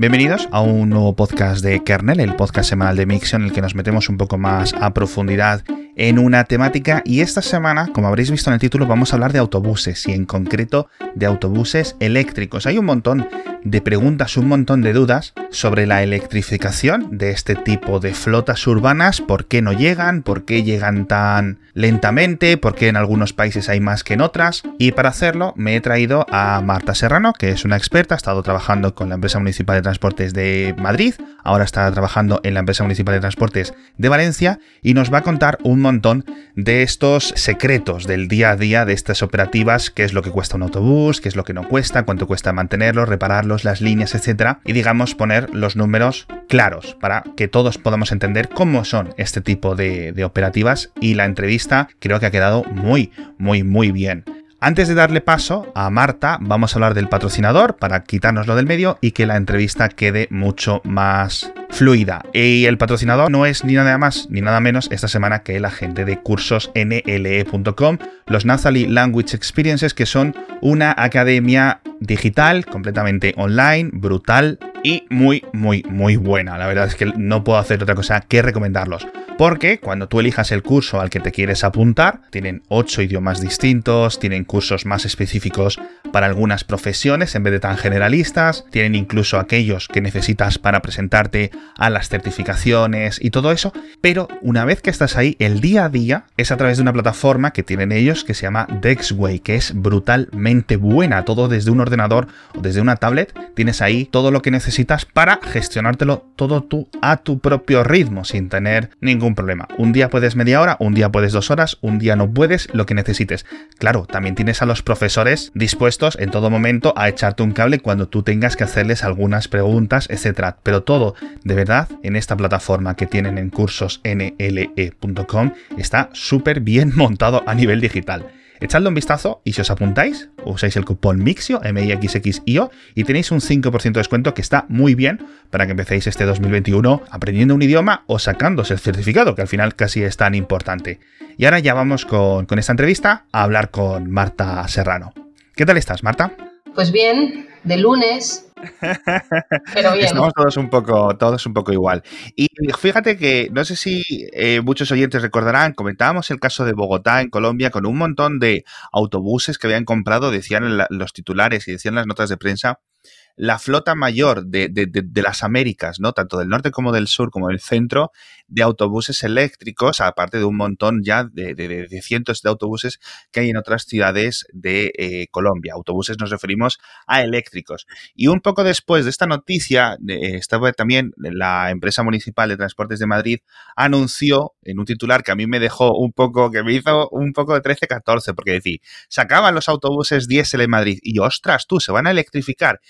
Bienvenidos a un nuevo podcast de Kernel, el podcast semanal de Mixon, en el que nos metemos un poco más a profundidad en una temática y esta semana, como habréis visto en el título, vamos a hablar de autobuses y en concreto de autobuses eléctricos. Hay un montón de preguntas, un montón de dudas sobre la electrificación de este tipo de flotas urbanas, por qué no llegan, por qué llegan tan lentamente, por qué en algunos países hay más que en otras. Y para hacerlo me he traído a Marta Serrano, que es una experta, ha estado trabajando con la empresa municipal de transportes de Madrid, ahora está trabajando en la empresa municipal de transportes de Valencia y nos va a contar un montón de estos secretos del día a día de estas operativas, qué es lo que cuesta un autobús, qué es lo que no cuesta, cuánto cuesta mantenerlo, las líneas, etcétera, y digamos poner los números claros para que todos podamos entender cómo son este tipo de, de operativas y la entrevista creo que ha quedado muy, muy, muy bien. Antes de darle paso a Marta, vamos a hablar del patrocinador para quitárnoslo del medio y que la entrevista quede mucho más fluida. Y el patrocinador no es ni nada más ni nada menos esta semana que la gente de cursos nle.com, los Nazali Language Experiences, que son una academia digital, completamente online, brutal y muy, muy, muy buena. La verdad es que no puedo hacer otra cosa que recomendarlos. Porque cuando tú elijas el curso al que te quieres apuntar, tienen 8 idiomas distintos, tienen cursos más específicos para algunas profesiones en vez de tan generalistas, tienen incluso aquellos que necesitas para presentarte a las certificaciones y todo eso, pero una vez que estás ahí, el día a día es a través de una plataforma que tienen ellos que se llama Dexway, que es brutalmente buena, todo desde un ordenador o desde una tablet, tienes ahí todo lo que necesitas para gestionártelo todo tú a tu propio ritmo, sin tener ningún problema. Un día puedes media hora, un día puedes dos horas, un día no puedes, lo que necesites. Claro, también tienes a los profesores dispuestos en todo momento a echarte un cable cuando tú tengas que hacerles algunas preguntas, etcétera. Pero todo, de verdad, en esta plataforma que tienen en cursos nle.com está súper bien montado a nivel digital. Echadle un vistazo y si os apuntáis, usáis el cupón MIXIO, M-I-X-X-I-O, y tenéis un 5% de descuento que está muy bien para que empecéis este 2021 aprendiendo un idioma o sacándose el certificado, que al final casi es tan importante. Y ahora ya vamos con esta entrevista a hablar con Marta Serrano. ¿Qué tal estás, Marta? Pues bien, de lunes, pero bien. Estamos todos un poco, todos un poco igual. Y fíjate que no sé si eh, muchos oyentes recordarán, comentábamos el caso de Bogotá en Colombia con un montón de autobuses que habían comprado, decían los titulares y decían las notas de prensa la flota mayor de, de, las Américas, ¿no? Tanto del norte como del sur, como del centro, de autobuses eléctricos, aparte de un montón ya de, cientos de autobuses que hay en otras ciudades de eh, Colombia. Autobuses nos referimos a eléctricos. Y un poco después de esta noticia, estaba también la empresa municipal de transportes de Madrid anunció en un titular que a mí me dejó un poco, que me hizo un poco de 13-14, porque decía, sacaban los autobuses diésel en Madrid y ostras, tú, se van a electrificar.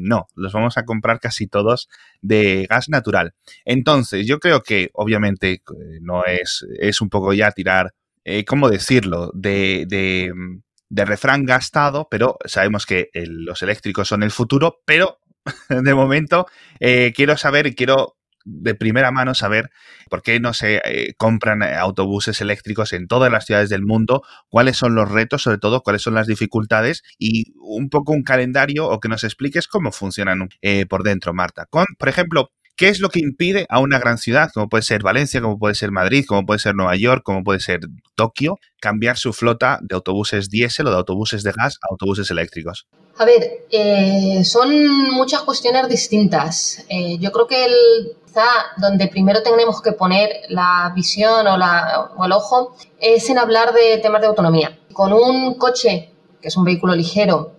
No, los vamos a comprar casi todos de gas natural. Entonces, yo creo que obviamente eh, no es, es un poco ya tirar, eh, ¿cómo decirlo?, de, de, de, refrán gastado, pero sabemos que los eléctricos son el futuro, pero de momento eh, quiero saber y quiero de primera mano saber por qué no se eh, compran eh, autobuses eléctricos en todas las ciudades del mundo, cuáles son los retos, sobre todo cuáles son las dificultades y un poco un calendario o que nos expliques cómo funcionan eh, por dentro, Marta. Con, por ejemplo, ¿Qué es lo que impide a una gran ciudad, como puede ser Valencia, como puede ser Madrid, como puede ser Nueva York, como puede ser Tokio, cambiar su flota de autobuses diésel o de autobuses de gas a autobuses eléctricos? A ver, eh, son muchas cuestiones distintas. Eh, yo creo que el, donde primero tenemos que poner la visión o el ojo es en hablar de temas de autonomía. Con un coche, que es un vehículo ligero,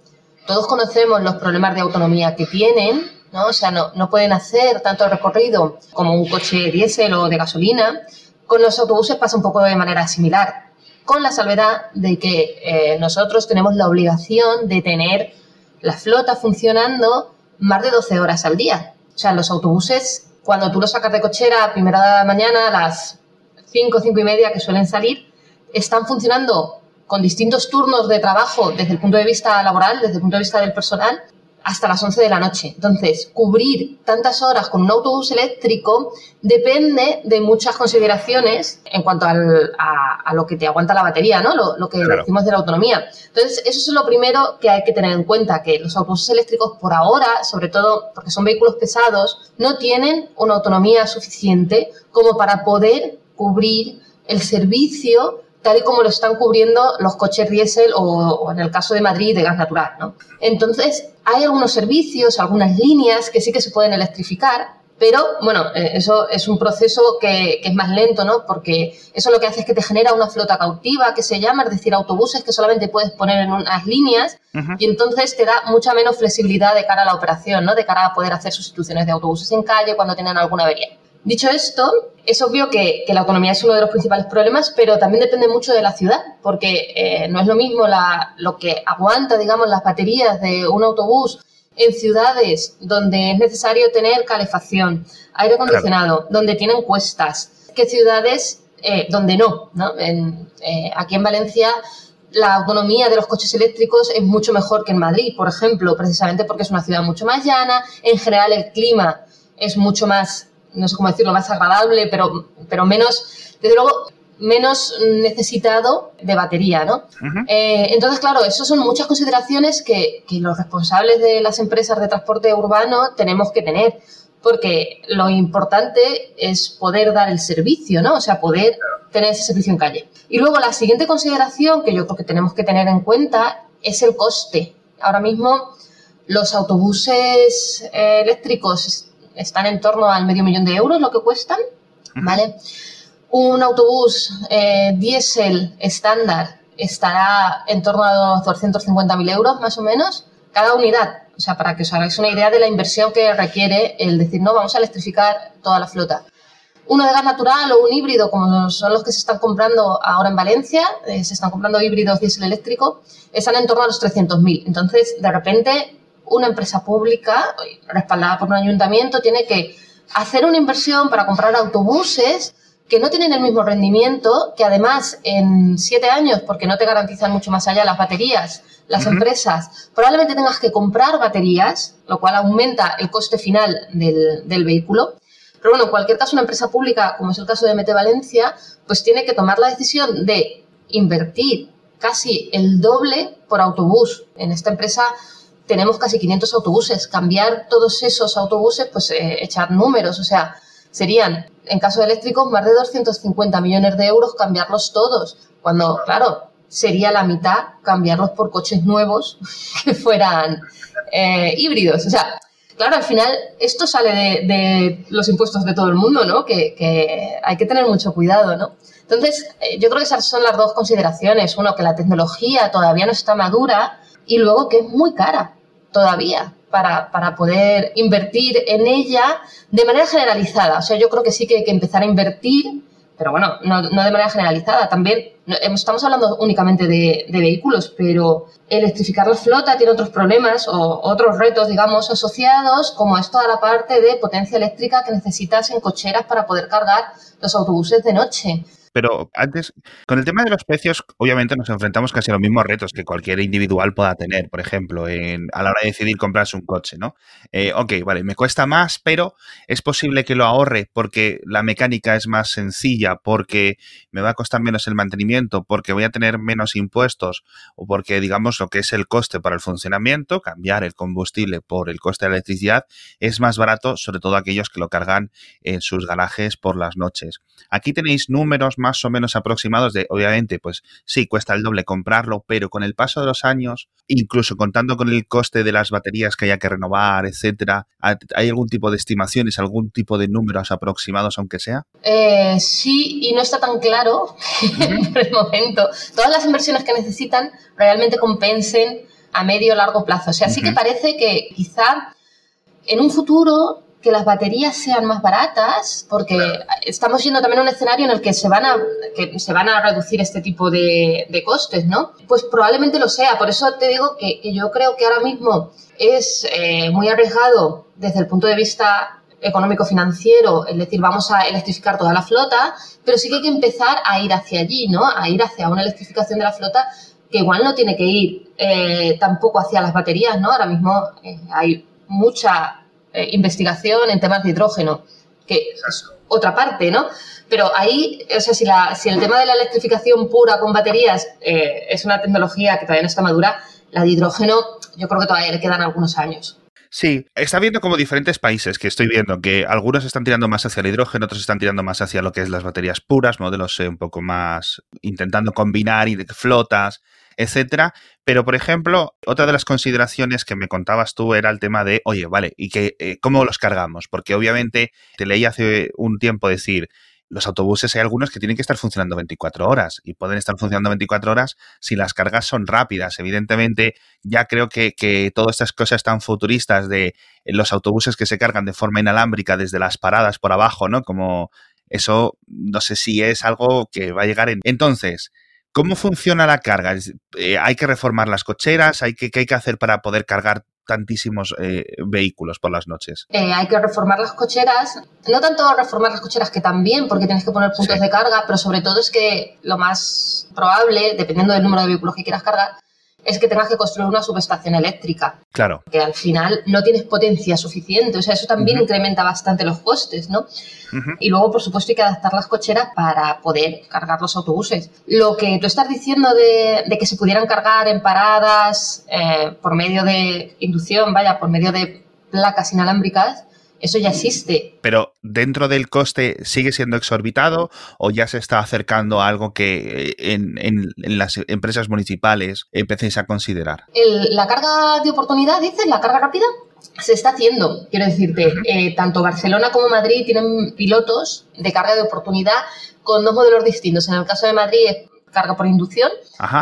todos conocemos los problemas de autonomía que tienen, ¿no? O sea, no, pueden hacer tanto recorrido como un coche diésel o de gasolina. Con los autobuses pasa un poco de manera similar, con la salvedad de que eh, nosotros tenemos la obligación de tener la flota funcionando más de 12 horas al día. O sea, los autobuses, cuando tú los sacas de cochera a primera de la mañana, a las 5, 5 y media que suelen salir, están funcionando con distintos turnos de trabajo desde el punto de vista laboral, desde el punto de vista del personal, hasta las 11 de la noche. Entonces, cubrir tantas horas con un autobús eléctrico depende de muchas consideraciones en cuanto a, lo que te aguanta la batería, ¿no? Lo, que decimos de la autonomía. Entonces, eso es lo primero que hay que tener en cuenta, que los autobuses eléctricos por ahora, sobre todo porque son vehículos pesados, no tienen una autonomía suficiente como para poder cubrir el servicio tal y como lo están cubriendo los coches diésel o, en el caso de Madrid de gas natural. ¿no? Entonces, hay algunos servicios, algunas líneas que sí que se pueden electrificar, pero bueno, eh, eso es un proceso que, es más lento, ¿no? Porque eso lo que hace es que te genera una flota cautiva que se llama, es decir, autobuses que solamente puedes poner en unas líneas y entonces te da mucha menos flexibilidad de cara a la operación, ¿no? De cara a poder hacer sustituciones de autobuses en calle cuando tienen alguna avería. Dicho esto, es obvio que, la autonomía es uno de los principales problemas, pero también depende mucho de la ciudad, porque eh, no es lo mismo lo que aguanta, digamos, las baterías de un autobús en ciudades donde es necesario tener calefacción, aire acondicionado, donde tienen cuestas, que ciudades eh, donde no. Eh, aquí en Valencia la autonomía de los coches eléctricos es mucho mejor que en Madrid, por ejemplo, precisamente porque es una ciudad mucho más llana, en general el clima es mucho más no sé cómo decirlo, más agradable, pero, pero menos, desde luego, menos necesitado de batería, ¿no? Eh, entonces, claro, eso son muchas consideraciones que, los responsables de las empresas de transporte urbano tenemos que tener, porque lo importante es poder dar el servicio, ¿no? O sea, poder tener ese servicio en calle. Y luego la siguiente consideración que yo creo que tenemos que tener en cuenta es el coste. Ahora mismo los autobuses eh, eléctricos están en torno al medio millón de euros lo que cuestan, ¿vale? Un autobús eh, diésel estándar estará en torno a los 250.000 euros más o menos cada unidad. O sea, para que os hagáis una idea de la inversión que requiere el decir, no, vamos a electrificar toda la flota. Uno de gas natural o un híbrido, como son los que se están comprando ahora en Valencia, eh, se están comprando híbridos diésel eléctrico, están en torno a los 300.000. Entonces, de repente, una empresa pública, respaldada por un ayuntamiento, tiene que hacer una inversión para comprar autobuses que no tienen el mismo rendimiento, que además en siete años, porque no te garantizan mucho más allá las baterías, las empresas, probablemente tengas que comprar baterías, lo cual aumenta el coste final del, del, vehículo. Pero bueno, en cualquier caso, una empresa pública, como es el caso de Mete Valencia, pues tiene que tomar la decisión de invertir casi el doble por autobús. En esta empresa tenemos casi 500 autobuses. Cambiar todos esos autobuses, pues eh, echar números, o sea, serían, en caso de eléctricos, más de 250 millones de euros cambiarlos todos, cuando, claro, sería la mitad cambiarlos por coches nuevos que fueran eh, híbridos. O sea, claro, al final esto sale de, los impuestos de todo el mundo, ¿no? Que, que, hay que tener mucho cuidado, ¿no? Entonces, eh, yo creo que esas son las dos consideraciones. Uno, que la tecnología todavía no está madura y luego que es muy cara todavía para, para, poder invertir en ella de manera generalizada. O sea, yo creo que sí que hay que empezar a invertir, pero bueno, no, no de manera generalizada. También estamos hablando únicamente de, de, vehículos, pero electrificar la flota tiene otros problemas o otros retos, digamos, asociados, como es toda la parte de potencia eléctrica que necesitas en cocheras para poder cargar los autobuses de noche. Pero antes, con el tema de los precios, obviamente nos enfrentamos casi a los mismos retos que cualquier individual pueda tener, por ejemplo, en, a la hora de decidir comprarse un coche, ¿no? Eh, ok, vale, me cuesta más, pero es posible que lo ahorre porque la mecánica es más sencilla, porque me va a costar menos el mantenimiento, porque voy a tener menos impuestos o porque, digamos, lo que es el coste para el funcionamiento, cambiar el combustible por el coste de la electricidad, es más barato, sobre todo aquellos que lo cargan en sus garajes por las noches. Aquí tenéis números más o menos aproximados de, obviamente, pues sí, cuesta el doble comprarlo, pero con el paso de los años, incluso contando con el coste de las baterías que haya que renovar, etcétera, ¿hay algún tipo de estimaciones, algún tipo de números aproximados, aunque sea? Eh, sí, y no está tan claro por el momento. Todas las inversiones que necesitan realmente compensen a medio o largo plazo. O sea, sí que parece que quizá en un futuro que las baterías sean más baratas, porque estamos yendo también a un escenario en el que se van a, que se van a reducir este tipo de, costes, ¿no? Pues probablemente lo sea. Por eso te digo que, yo creo que ahora mismo es eh, muy arriesgado desde el punto de vista económico-financiero, es decir, vamos a electrificar toda la flota, pero sí que hay que empezar a ir hacia allí, ¿no? A ir hacia una electrificación de la flota que igual no tiene que ir eh, tampoco hacia las baterías, ¿no? Ahora mismo eh, hay mucha eh, investigación en temas de hidrógeno, que es otra parte, ¿no? Pero ahí, o sea, si, la, si el tema de la electrificación pura con baterías es una tecnología que todavía no está madura, la de hidrógeno yo creo que todavía le quedan algunos años. Sí, está viendo como diferentes países que estoy viendo que algunos están tirando más hacia el hidrógeno, otros están tirando más hacia lo que es las baterías puras, modelos un poco más intentando combinar y flotas, etcétera. Pero, por ejemplo, otra de las consideraciones que me contabas tú era el tema de, oye, vale, ¿y que, eh, cómo los cargamos? Porque obviamente te leí hace un tiempo decir, los autobuses hay algunos que tienen que estar funcionando 24 horas y pueden estar funcionando 24 horas si las cargas son rápidas. Evidentemente, ya creo que, que todas estas cosas tan futuristas de los autobuses que se cargan de forma inalámbrica desde las paradas por abajo, ¿no? Como eso, no sé si es algo que va a llegar en... Entonces, ¿Cómo funciona la carga? Eh, ¿Hay que reformar las cocheras? ¿Hay que, ¿Qué hay que hacer para poder cargar tantísimos eh, vehículos por las noches? Eh, hay que reformar las cocheras, no tanto reformar las cocheras que también, porque tienes que poner puntos de carga, pero sobre todo es que lo más probable, dependiendo del número de vehículos que quieras cargar, es que tengas que construir una subestación eléctrica. Claro. Que al final no tienes potencia suficiente. O sea, eso también incrementa bastante los costes, ¿no? Y luego, por supuesto, hay que adaptar las cocheras para poder cargar los autobuses. Lo que tú estás diciendo de, que se pudieran cargar en paradas eh, por medio de inducción, vaya, por medio de placas inalámbricas, eso ya existe. Pero dentro del coste sigue siendo exorbitado o ya se está acercando a algo que eh, en, las empresas municipales empecéis a considerar. la carga de oportunidad, dices, la carga rápida, se está haciendo. Quiero decirte, eh, tanto Barcelona como Madrid tienen pilotos de carga de oportunidad con dos modelos distintos. En el caso de Madrid es carga por inducción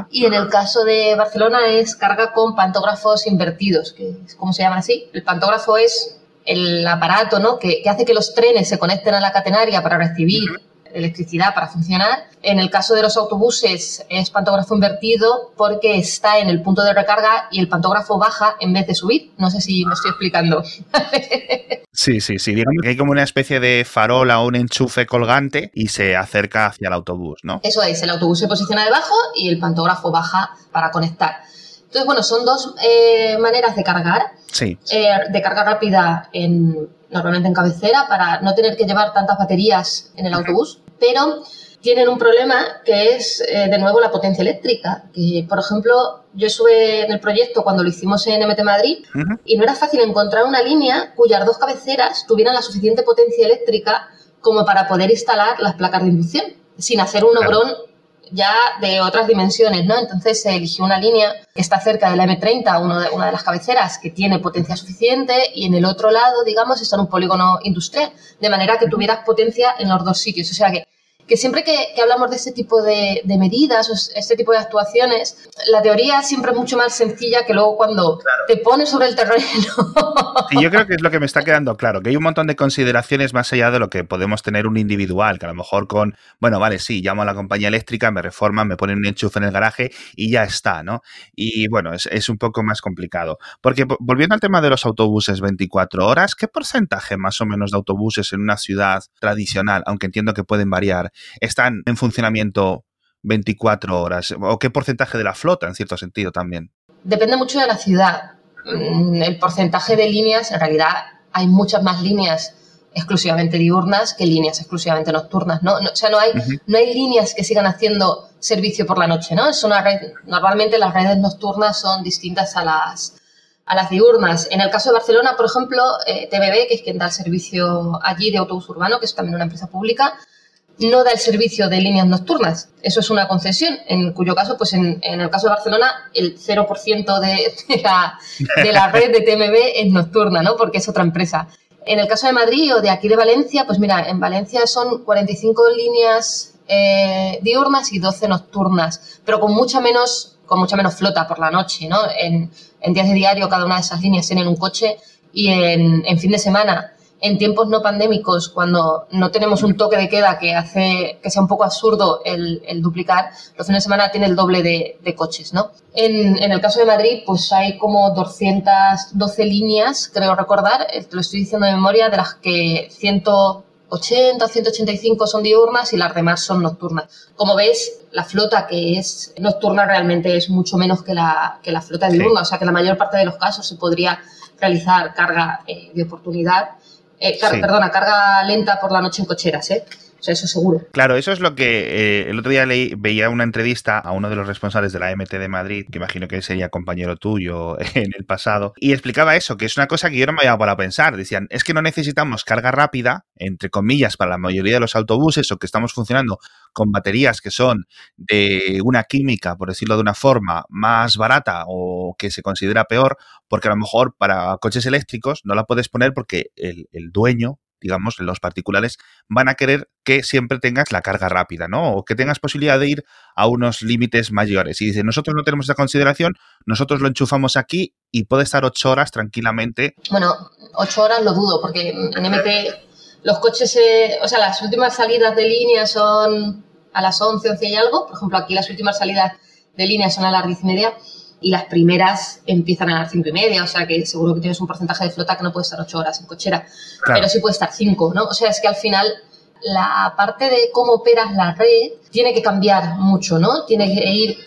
y en el caso de Barcelona es carga con pantógrafos invertidos, que es como se llama así. El pantógrafo es el aparato ¿no? que, hace que los trenes se conecten a la catenaria para recibir electricidad para funcionar. En el caso de los autobuses es pantógrafo invertido porque está en el punto de recarga y el pantógrafo baja en vez de subir. No sé si me estoy explicando. sí, sí, sí. Digamos que hay como una especie de farola o un enchufe colgante y se acerca hacia el autobús, ¿no? Eso es, el autobús se posiciona debajo y el pantógrafo baja para conectar. Entonces, bueno, son dos eh, maneras de cargar. Sí. Eh, de carga rápida en, normalmente en cabecera para no tener que llevar tantas baterías en el autobús, pero tienen un problema que es, eh, de nuevo, la potencia eléctrica. Que, por ejemplo, yo estuve en el proyecto cuando lo hicimos en MT Madrid y no era fácil encontrar una línea cuyas dos cabeceras tuvieran la suficiente potencia eléctrica como para poder instalar las placas de inducción, sin hacer un obrón ya de otras dimensiones, ¿no? Entonces se eligió una línea que está cerca de la M30, uno de, una de las cabeceras, que tiene potencia suficiente, y en el otro lado, digamos, está en un polígono industrial, de manera que tuvieras potencia en los dos sitios. O sea que que siempre que, hablamos de este tipo de, medidas o este tipo de actuaciones, la teoría siempre es mucho más sencilla que luego cuando te pones sobre el terreno. Y yo creo que es lo que me está quedando claro, que hay un montón de consideraciones más allá de lo que podemos tener un individual, que a lo mejor con, bueno, vale, sí, llamo a la compañía eléctrica, me reforman, me ponen un enchufe en el garaje y ya está, ¿no? Y bueno, es, es un poco más complicado. Porque volviendo al tema de los autobuses 24 horas, ¿qué porcentaje más o menos de autobuses en una ciudad tradicional, aunque entiendo que pueden variar, están en funcionamiento 24 horas? ¿O qué porcentaje de la flota, en cierto sentido, también? Depende mucho de la ciudad. Mm, el porcentaje de líneas, en realidad hay muchas más líneas exclusivamente diurnas que líneas exclusivamente nocturnas, ¿no? o sea, no hay, no hay líneas que sigan haciendo servicio por la noche, ¿no? Es una red, normalmente las redes nocturnas son distintas a las, a las diurnas. En el caso de Barcelona, por ejemplo, eh, TBB, que es quien da el servicio allí de autobús urbano, que es también una empresa pública, no da el servicio de líneas nocturnas. Eso es una concesión, en cuyo caso, pues en, el caso de Barcelona, el 0% de, de, la, de la red de TMB es nocturna, ¿no? Porque es otra empresa. En el caso de Madrid o de aquí de Valencia, pues mira, en Valencia son 45 líneas eh, diurnas y 12 nocturnas, pero con mucha menos con mucha menos flota por la noche, ¿no? En, en días de diario cada una de esas líneas tienen un coche y en, en fin de semana en tiempos no pandémicos, cuando no tenemos un toque de queda que hace que sea un poco absurdo el, duplicar, los fines de semana tiene el doble de, coches, ¿no? En, el caso de Madrid, pues hay como 212 líneas, creo recordar, eh, te lo estoy diciendo de memoria, de las que 100, 80 o 185 son diurnas y las demás son nocturnas. Como ves, la flota que es nocturna realmente es mucho menos que la, que la flota diurna, o sea que la mayor parte de los casos se podría realizar carga eh, de oportunidad, eh, perdona, carga lenta por la noche en cocheras, ¿eh? Eso seguro. Claro, eso es lo que eh, el otro día leí, veía una entrevista a uno de los responsables de la MT de Madrid, que imagino que sería compañero tuyo en el pasado, y explicaba eso, que es una cosa que yo no me había para pensar. Decían, es que no necesitamos carga rápida, entre comillas, para la mayoría de los autobuses, o que estamos funcionando con baterías que son de una química, por decirlo de una forma, más barata o que se considera peor, porque a lo mejor para coches eléctricos no la puedes poner porque el dueño digamos, los particulares, van a querer que siempre tengas la carga rápida, ¿no? O que tengas posibilidad de ir a unos límites mayores. Y dice, nosotros no tenemos esa consideración, nosotros lo enchufamos aquí y puede estar ocho horas tranquilamente. Bueno, ocho horas lo dudo, porque en MT los coches, o sea, las últimas salidas de línea son a las 11, 11 y algo. Por ejemplo, aquí las últimas salidas de línea son a las 10 y media y las primeras empiezan a las cinco y media, o sea que seguro que tienes un porcentaje de flota que no puede estar ocho horas en cochera, pero sí puede estar cinco, ¿no? O sea, es que al final la parte de cómo operas la red tiene que cambiar mucho, ¿no? Tiene que ir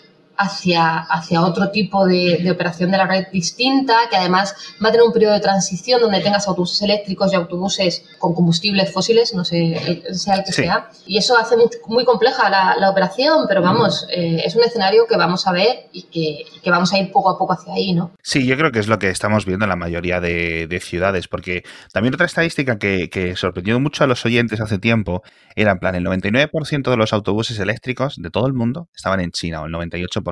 hacia, hacia otro tipo de, operación de la red distinta, que además va a tener un periodo de transición donde tengas autobuses eléctricos y autobuses con combustibles fósiles, no sé, sea el que sea. Y eso hace muy, compleja la, operación, pero vamos, eh, es un escenario que vamos a ver y que, vamos a ir poco a poco hacia ahí, ¿no? Sí, yo creo que es lo que estamos viendo en la mayoría de, ciudades, porque también otra estadística que, que sorprendió mucho a los oyentes hace tiempo era en plan, el 99% de los autobuses eléctricos de todo el mundo estaban en China, o el 98%.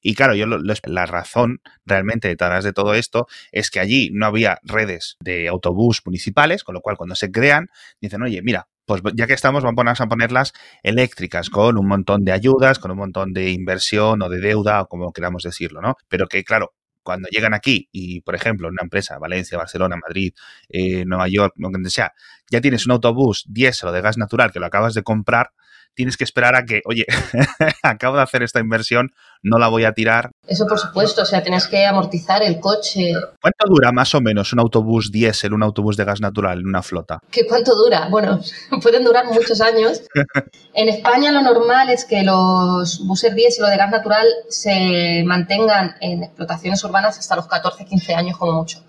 Y claro, yo la razón realmente detrás de todo esto es que allí no había redes de autobús municipales, con lo cual cuando se crean, dicen, oye, mira, pues ya que estamos, vamos a ponerlas eléctricas, con un montón de ayudas, con un montón de inversión o de deuda, o como queramos decirlo, ¿no? Pero que, claro, cuando llegan aquí y, por ejemplo, una empresa, Valencia, Barcelona, Madrid, eh, Nueva York, donde sea, ya tienes un autobús diésel o de gas natural que lo acabas de comprar, tienes que esperar a que, oye, acabo de hacer esta inversión, no la voy a tirar. Eso por supuesto, o sea, tienes que amortizar el coche. ¿Cuánto dura más o menos un autobús diésel, un autobús de gas natural en una flota? ¿Qué cuánto dura? Bueno, pueden durar muchos años. En España lo normal es que los buses diésel o de gas natural se mantengan en explotaciones urbanas hasta los 14, 15 años como mucho.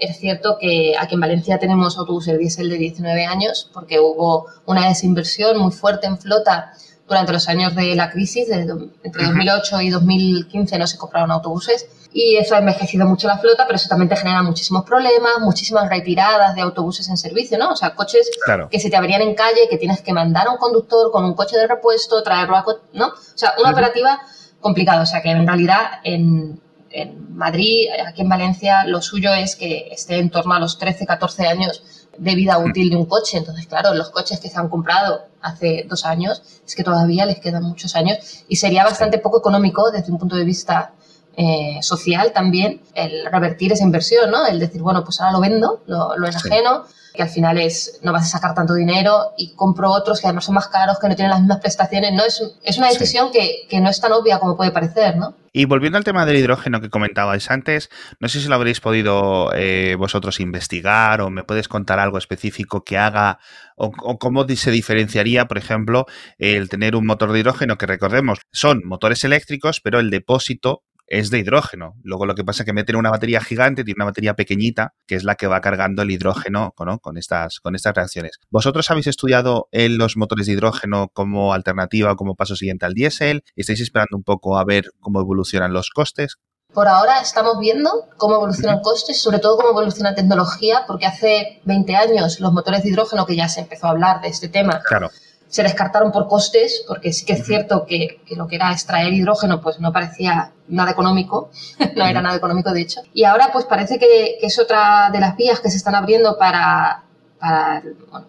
Es cierto que aquí en Valencia tenemos autobuses diésel de 19 años porque hubo una desinversión muy fuerte en flota durante los años de la crisis, entre 2008 y 2015 no se compraron autobuses y eso ha envejecido mucho la flota, pero eso también te genera muchísimos problemas, muchísimas retiradas de autobuses en servicio, ¿no? O sea, coches que se te abrían en calle, que tienes que mandar a un conductor con un coche de repuesto, traerlo a... ¿no? O sea, una operativa complicada, o sea, que en realidad en, en Madrid, aquí en Valencia, lo suyo es que esté en torno a los 13, 14 años de vida útil de un coche. Entonces, claro, los coches que se han comprado hace dos años, es que todavía les quedan muchos años y sería bastante poco económico desde un punto de vista eh, social también el revertir esa inversión, ¿no? El decir, bueno, pues ahora lo vendo, lo, lo enajeno que al final es no vas a sacar tanto dinero y compro otros que además son más caros, que no tienen las mismas prestaciones. No es, es una decisión que, que, no es tan obvia como puede parecer, ¿no? Y volviendo al tema del hidrógeno que comentabais antes, no sé si lo habréis podido eh, vosotros investigar o me puedes contar algo específico que haga o, o, cómo se diferenciaría, por ejemplo, el tener un motor de hidrógeno que recordemos son motores eléctricos, pero el depósito es de hidrógeno. Luego lo que pasa es que meten una batería gigante, tiene una batería pequeñita, que es la que va cargando el hidrógeno con, estas, con estas reacciones. ¿Vosotros habéis estudiado en los motores de hidrógeno como alternativa o como paso siguiente al diésel? ¿Estáis esperando un poco a ver cómo evolucionan los costes? Por ahora estamos viendo cómo evolucionan costes, sobre todo cómo evoluciona tecnología, porque hace 20 años los motores de hidrógeno, que ya se empezó a hablar de este tema, claro se descartaron por costes, porque sí que es cierto que, lo que era extraer hidrógeno pues no parecía nada económico, no era nada económico de hecho. Y ahora pues parece que, es otra de las vías que se están abriendo para, para,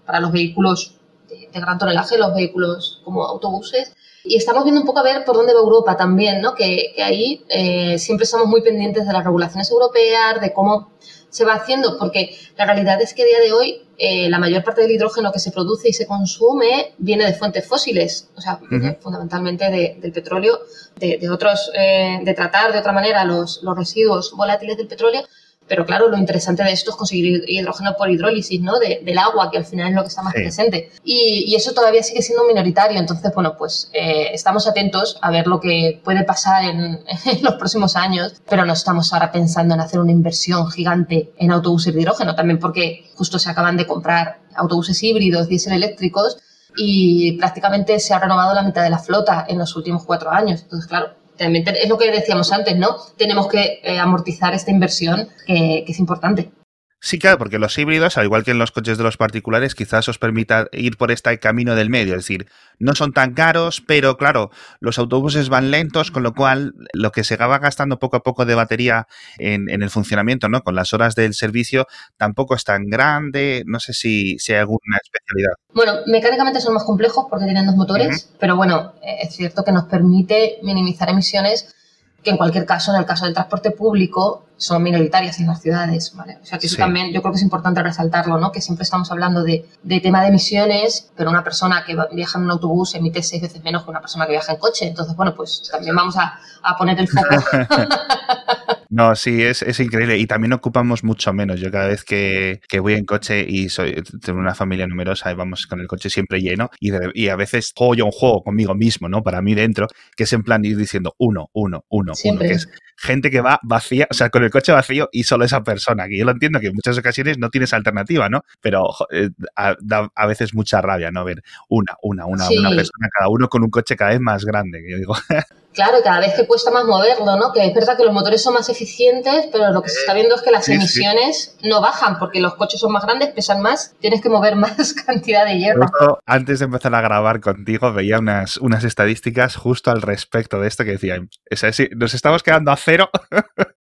para los vehículos de, gran tonelaje, los vehículos como autobuses. Y estamos viendo un poco a ver por dónde va Europa también, ¿no? que, ahí eh, siempre estamos muy pendientes de las regulaciones europeas, de cómo se va haciendo, porque la realidad es que a día de hoy eh, la mayor parte del hidrógeno que se produce y se consume viene de fuentes fósiles, o sea, fundamentalmente del petróleo, de, otros, eh, de tratar de otra manera los, los residuos volátiles del petróleo, pero claro, lo interesante de esto es conseguir hidrógeno por hidrólisis, ¿no? del agua, que al final es lo que está más presente. Y, eso todavía sigue siendo minoritario, entonces, bueno, pues eh, estamos atentos a ver lo que puede pasar en, los próximos años, pero no estamos ahora pensando en hacer una inversión gigante en autobuses de hidrógeno, también porque justo se acaban de comprar autobuses híbridos, diésel eléctricos, y prácticamente se ha renovado la mitad de la flota en los últimos cuatro años. Entonces, claro, también es lo que decíamos antes, ¿no? Tenemos que eh, amortizar esta inversión que es importante. Sí, claro, porque los híbridos, al igual que en los coches de los particulares, quizás os permita ir por este camino del medio. Es decir, no son tan caros, pero claro, los autobuses van lentos, con lo cual lo que se va gastando poco a poco de batería en, el funcionamiento, ¿no? Con las horas del servicio, tampoco es tan grande. No sé si, si hay alguna especialidad. Bueno, mecánicamente son más complejos porque tienen dos motores, pero bueno, es cierto que nos permite minimizar emisiones que en cualquier caso, en el caso del transporte público, son minoritarias en las ciudades, ¿vale? O sea, que eso también yo creo que es importante resaltarlo, ¿no? Que siempre estamos hablando de, de, tema de emisiones, pero una persona que viaja en un autobús emite seis veces menos que una persona que viaja en coche. Entonces, bueno, pues también vamos a, a poner el foco. no, sí, es, es, increíble. Y también ocupamos mucho menos. Yo cada vez que, que, voy en coche y soy tengo una familia numerosa y vamos con el coche siempre lleno, y, y a veces juego yo un juego conmigo mismo, ¿no? Para mí dentro, que es en plan ir diciendo uno, uno, uno, uno, que es gente que va vacía, o sea, con el coche vacío y solo esa persona, que yo lo entiendo que en muchas ocasiones no tienes alternativa, ¿no? Pero eh, da a veces mucha rabia, ¿no? Ver una, una, una, una persona, cada uno con un coche cada vez más grande, que yo digo. Claro, cada vez que cuesta más moverlo, ¿no? Que es verdad que los motores son más eficientes, pero lo que se está viendo es que las emisiones no bajan porque los coches son más grandes, pesan más, tienes que mover más cantidad de hierro. antes de empezar a grabar contigo, veía unas, unas estadísticas justo al respecto de esto que decían, nos estamos quedando a cero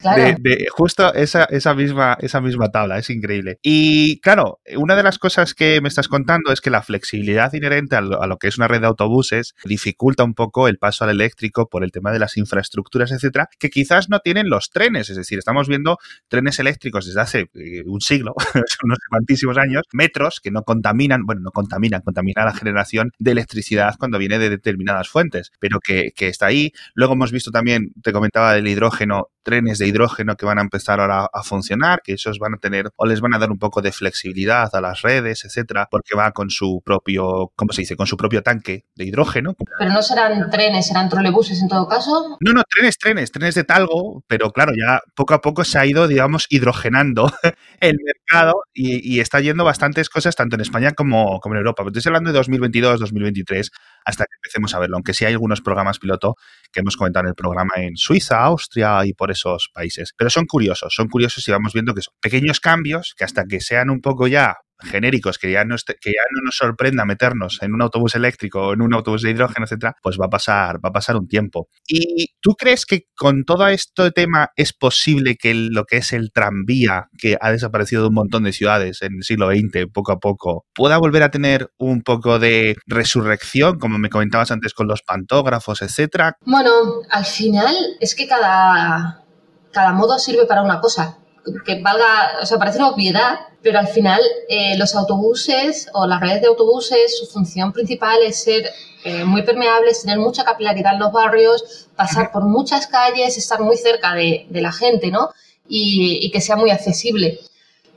justo esa, esa, misma, esa misma tabla, es increíble. Y claro, una de las cosas que me estás contando es que la flexibilidad inherente a lo, que es una red de autobuses dificulta un poco el paso al eléctrico por el tema de las infraestructuras, etcétera, que quizás no tienen los trenes. Es decir, estamos viendo trenes eléctricos desde hace eh, un siglo, unos cuantísimos años, metros que no contaminan, bueno, no contaminan, contamina la generación de electricidad cuando viene de determinadas fuentes, pero que, está ahí. Luego hemos visto también, te comentaba del hidrógeno, trenes de hidrógeno que van a empezar ahora a funcionar, que esos van a tener o les van a dar un poco de flexibilidad a las redes, etcétera, porque va con su propio, ¿cómo se dice? Con su propio tanque de hidrógeno. Pero no serán trenes, serán trolebuses en todo caso. No, no, trenes, trenes, trenes de talgo, pero claro, ya poco a poco se ha ido, digamos, hidrogenando el mercado y, está yendo bastantes cosas tanto en España como, como en Europa. Pero estoy hablando de 2022, 2023, hasta que empecemos a verlo, aunque sí hay algunos programas piloto que hemos comentado en el programa en Suiza, Austria y por esos países. Pero son curiosos, son curiosos y vamos viendo que son pequeños cambios que hasta que sean un poco ya genéricos que ya no que ya no nos sorprenda meternos en un autobús eléctrico o en un autobús de hidrógeno, etcétera, pues va a pasar, va a pasar un tiempo. ¿Y tú crees que con todo este tema es posible que lo que es el tranvía, que ha desaparecido de un montón de ciudades en el siglo XX, poco a poco, pueda volver a tener un poco de resurrección, como me comentabas antes con los pantógrafos, etcétera? Bueno, al final es que cada, cada modo sirve para una cosa que valga, o sea, parece una obviedad, pero al final eh, los autobuses o las redes de autobuses, su función principal es ser eh, muy permeables, tener mucha capilaridad en los barrios, pasar por muchas calles, estar muy cerca de, la gente, ¿no? Y, que sea muy accesible.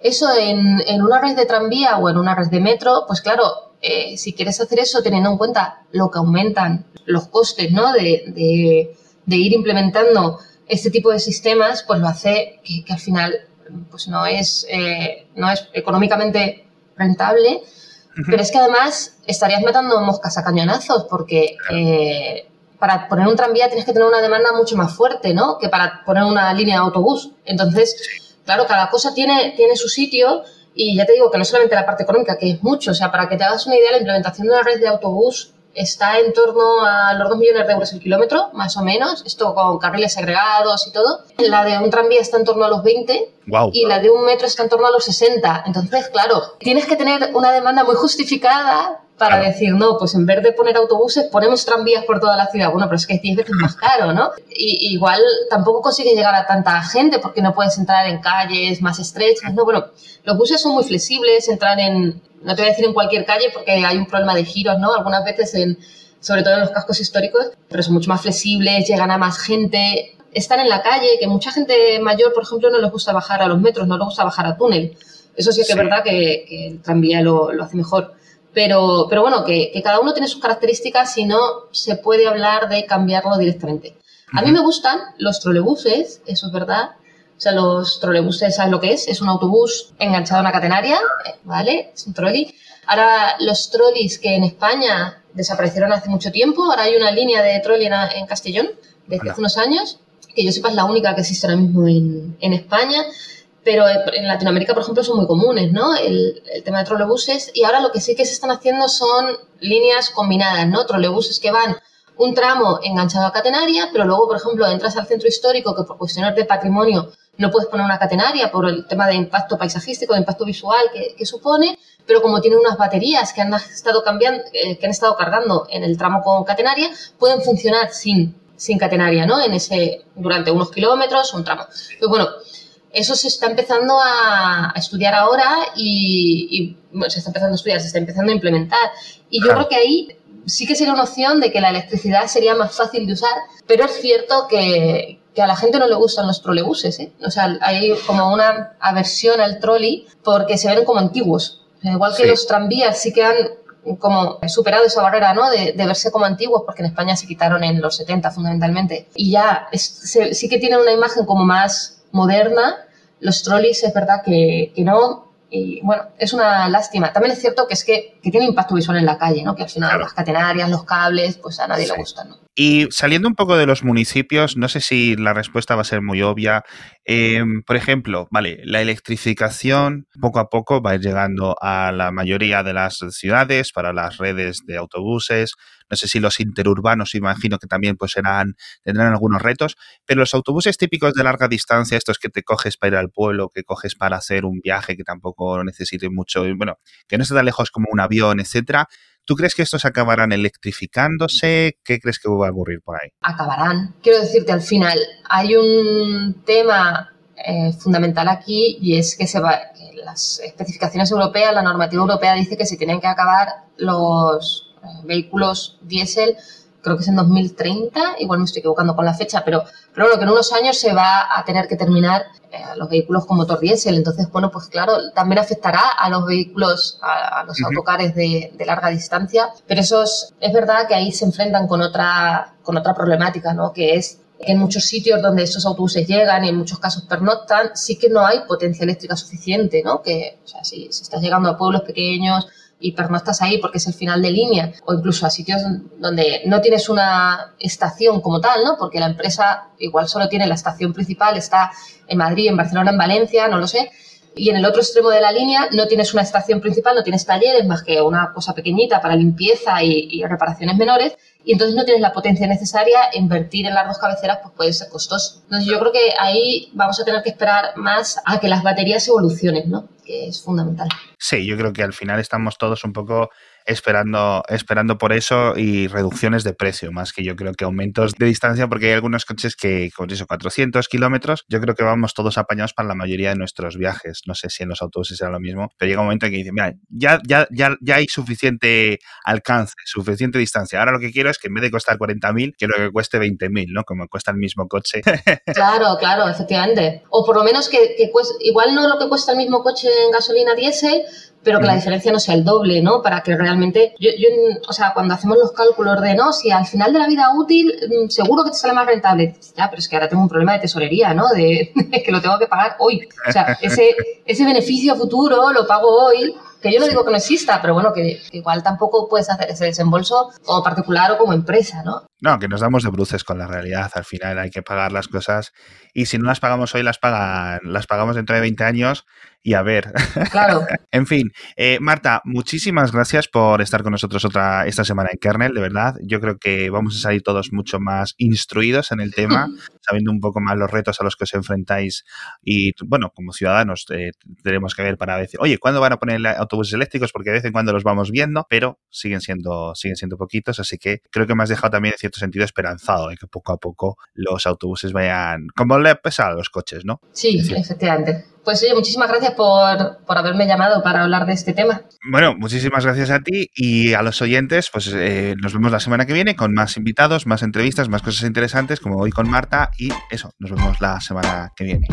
Eso en, una red de tranvía o en una red de metro, pues claro, eh, si quieres hacer eso teniendo en cuenta lo que aumentan los costes, ¿no? de ir implementando este tipo de sistemas pues lo hace que, al final pues no es, eh, no es económicamente rentable, pero es que además estarías matando moscas a cañonazos porque eh, para poner un tranvía tienes que tener una demanda mucho más fuerte, ¿no? Que para poner una línea de autobús. Entonces, claro, cada cosa tiene, tiene su sitio y ya te digo que no solamente la parte económica, que es mucho, o sea, para que te hagas una idea, la implementación de una red de autobús está en torno a los 2 millones de euros el kilómetro, más o menos, esto con carriles agregados y todo. La de un tranvía está en torno a los 20 y la de un metro está en torno a los 60. Entonces, claro, tienes que tener una demanda muy justificada para decir, no, pues en vez de poner autobuses, ponemos tranvías por toda la ciudad. Bueno, pero es que es 10 veces más caro, ¿no? Y, igual tampoco consigue llegar a tanta gente porque no puedes entrar en calles más estrechas, ¿no? Bueno, los buses son muy flexibles, entrar en, no te voy a decir en cualquier calle porque hay un problema de giros, ¿no? Algunas veces en, sobre todo en los cascos históricos, pero son mucho más flexibles, llegan a más gente. están en la calle, que mucha gente mayor, por ejemplo, no les gusta bajar a los metros, no les gusta bajar a túnel. Eso sí que es verdad que, el tranvía lo, lo, hace mejor. Pero, pero bueno, que, que, cada uno tiene sus características y no se puede hablar de cambiarlo directamente. A mí me gustan los trolebuses, eso es verdad. O sea, los trolebuses, ¿sabes lo que es? Es un autobús enganchado a una catenaria, ¿vale? Es un trolley. Ahora, los trolleys que en España desaparecieron hace mucho tiempo, ahora hay una línea de trolley en, Castellón desde hace unos años, que yo sepa es la única que existe ahora mismo en, en España pero en Latinoamérica, por ejemplo, son muy comunes, ¿no? El, el, tema de trolebuses. Y ahora lo que sí que se están haciendo son líneas combinadas, ¿no? Trolebuses que van un tramo enganchado a catenaria, pero luego, por ejemplo, entras al centro histórico que por cuestiones de patrimonio no puedes poner una catenaria por el tema de impacto paisajístico, de impacto visual que, supone, pero como tiene unas baterías que han estado cambiando, eh, que han estado cargando en el tramo con catenaria, pueden funcionar sin, sin catenaria, ¿no? En ese, durante unos kilómetros, un tramo. Pues bueno, eso se está empezando a, estudiar ahora y, se está empezando a estudiar, se está empezando a implementar. Y yo creo que ahí sí que sería una opción de que la electricidad sería más fácil de usar, pero es cierto que, a la gente no le gustan los trolebuses, ¿eh? O sea, hay como una aversión al trolley porque se ven como antiguos. igual que los tranvías sí que han como superado esa barrera, ¿no? De, verse como antiguos, porque en España se quitaron en los 70 fundamentalmente. Y ya sí que tienen una imagen como más moderna. Los trolleys es verdad que, que no, y bueno, es una lástima. También es cierto que es que, tiene impacto visual en la calle, ¿no? Que al final las catenarias, los cables, pues a nadie le gustan, ¿no? Y saliendo un poco de los municipios, no sé si la respuesta va a ser muy obvia. Em, por ejemplo, vale, la electrificación poco a poco va a ir llegando a la mayoría de las ciudades para las redes de autobuses. No sé si los interurbanos, imagino que también pues serán, tendrán algunos retos, pero los autobuses típicos de larga distancia, estos que te coges para ir al pueblo, que coges para hacer un viaje que tampoco necesite mucho, bueno, que no esté tan lejos como un avión, etcétera, ¿Tú crees que estos acabarán electrificándose? ¿Qué crees que va a ocurrir por ahí? Acabarán. Quiero decirte, al final hay un tema eh, fundamental aquí y es que, se va, que las especificaciones europeas, la normativa europea dice que se tienen que acabar los eh, vehículos diésel creo que es en 2030, igual me estoy equivocando con la fecha, pero, pero bueno, que en unos años se va a tener que terminar eh, los vehículos con motor diésel. Entonces, bueno, pues claro, también afectará a los vehículos, a, los autocares de, larga distancia, pero eso es, verdad que ahí se enfrentan con otra, con otra problemática, ¿no? Que es que en muchos sitios donde estos autobuses llegan y en muchos casos pernoctan, sí que no hay potencia eléctrica suficiente, ¿no? Que, o sea, si, si estás llegando a pueblos pequeños, y estás ahí porque es el final de línea, o incluso a sitios donde no tienes una estación como tal, ¿no? Porque la empresa igual solo tiene la estación principal, está en Madrid, en Barcelona, en Valencia, no lo sé, y en el otro extremo de la línea no tienes una estación principal, no tienes talleres más que una cosa pequeñita para limpieza y, reparaciones menores, y entonces no tienes la potencia necesaria, invertir en las dos cabeceras pues puede ser costoso. Entonces yo creo que ahí vamos a tener que esperar más a que las baterías evolucionen, ¿no? Que es fundamental. Sí, yo creo que al final estamos todos un poco esperando, esperando por eso y reducciones de precio, más que yo creo que aumentos de distancia, porque hay algunos coches que con eso, 400 kilómetros, yo creo que vamos todos apañados para la mayoría de nuestros viajes. No sé si en los autobuses será lo mismo, pero llega un momento en que dicen, mira, ya, ya, ya, ya hay suficiente alcance, suficiente distancia. Ahora lo que quiero es que en vez de costar 40.000, quiero que cueste 20.000, ¿no? Como cuesta el mismo coche. Claro, claro, efectivamente. O por lo menos que, que igual no lo que cuesta el mismo coche en gasolina diésel, pero que la diferencia no sea el doble, ¿no? Para que realmente, yo, yo, o sea, cuando hacemos los cálculos de, no, si al final de la vida útil, mm, seguro que te sale más rentable. Ya, pero es que ahora tengo un problema de tesorería, ¿no? De, que lo tengo que pagar hoy. O sea, ese, ese beneficio futuro lo pago hoy que yo no digo que no exista, pero bueno, que, igual tampoco puedes hacer ese desembolso como particular o como empresa, ¿no? No, que nos damos de bruces con la realidad. Al final hay que pagar las cosas y si no las pagamos hoy, las, pagan, las pagamos dentro de 20 años y a ver. Claro. en fin, eh, Marta, muchísimas gracias por estar con nosotros otra esta semana en Kernel, de verdad. Yo creo que vamos a salir todos mucho más instruidos en el tema, sabiendo un poco más los retos a los que os enfrentáis y, bueno, como ciudadanos eh, tenemos que ver para decir, oye, ¿cuándo van a poner autobuses eléctricos? Porque de vez en cuando los vamos viendo, pero siguen siendo, siguen siendo poquitos, así que creo que me has dejado también, cierto sentido esperanzado de que poco a poco los autobuses vayan como le pesa a los coches, ¿no? Sí, efectivamente. Pues oye, muchísimas gracias por, por, haberme llamado para hablar de este tema. Bueno, muchísimas gracias a ti y a los oyentes. Pues eh, nos vemos la semana que viene con más invitados, más entrevistas, más cosas interesantes, como hoy con Marta. Y eso, nos vemos la semana que viene.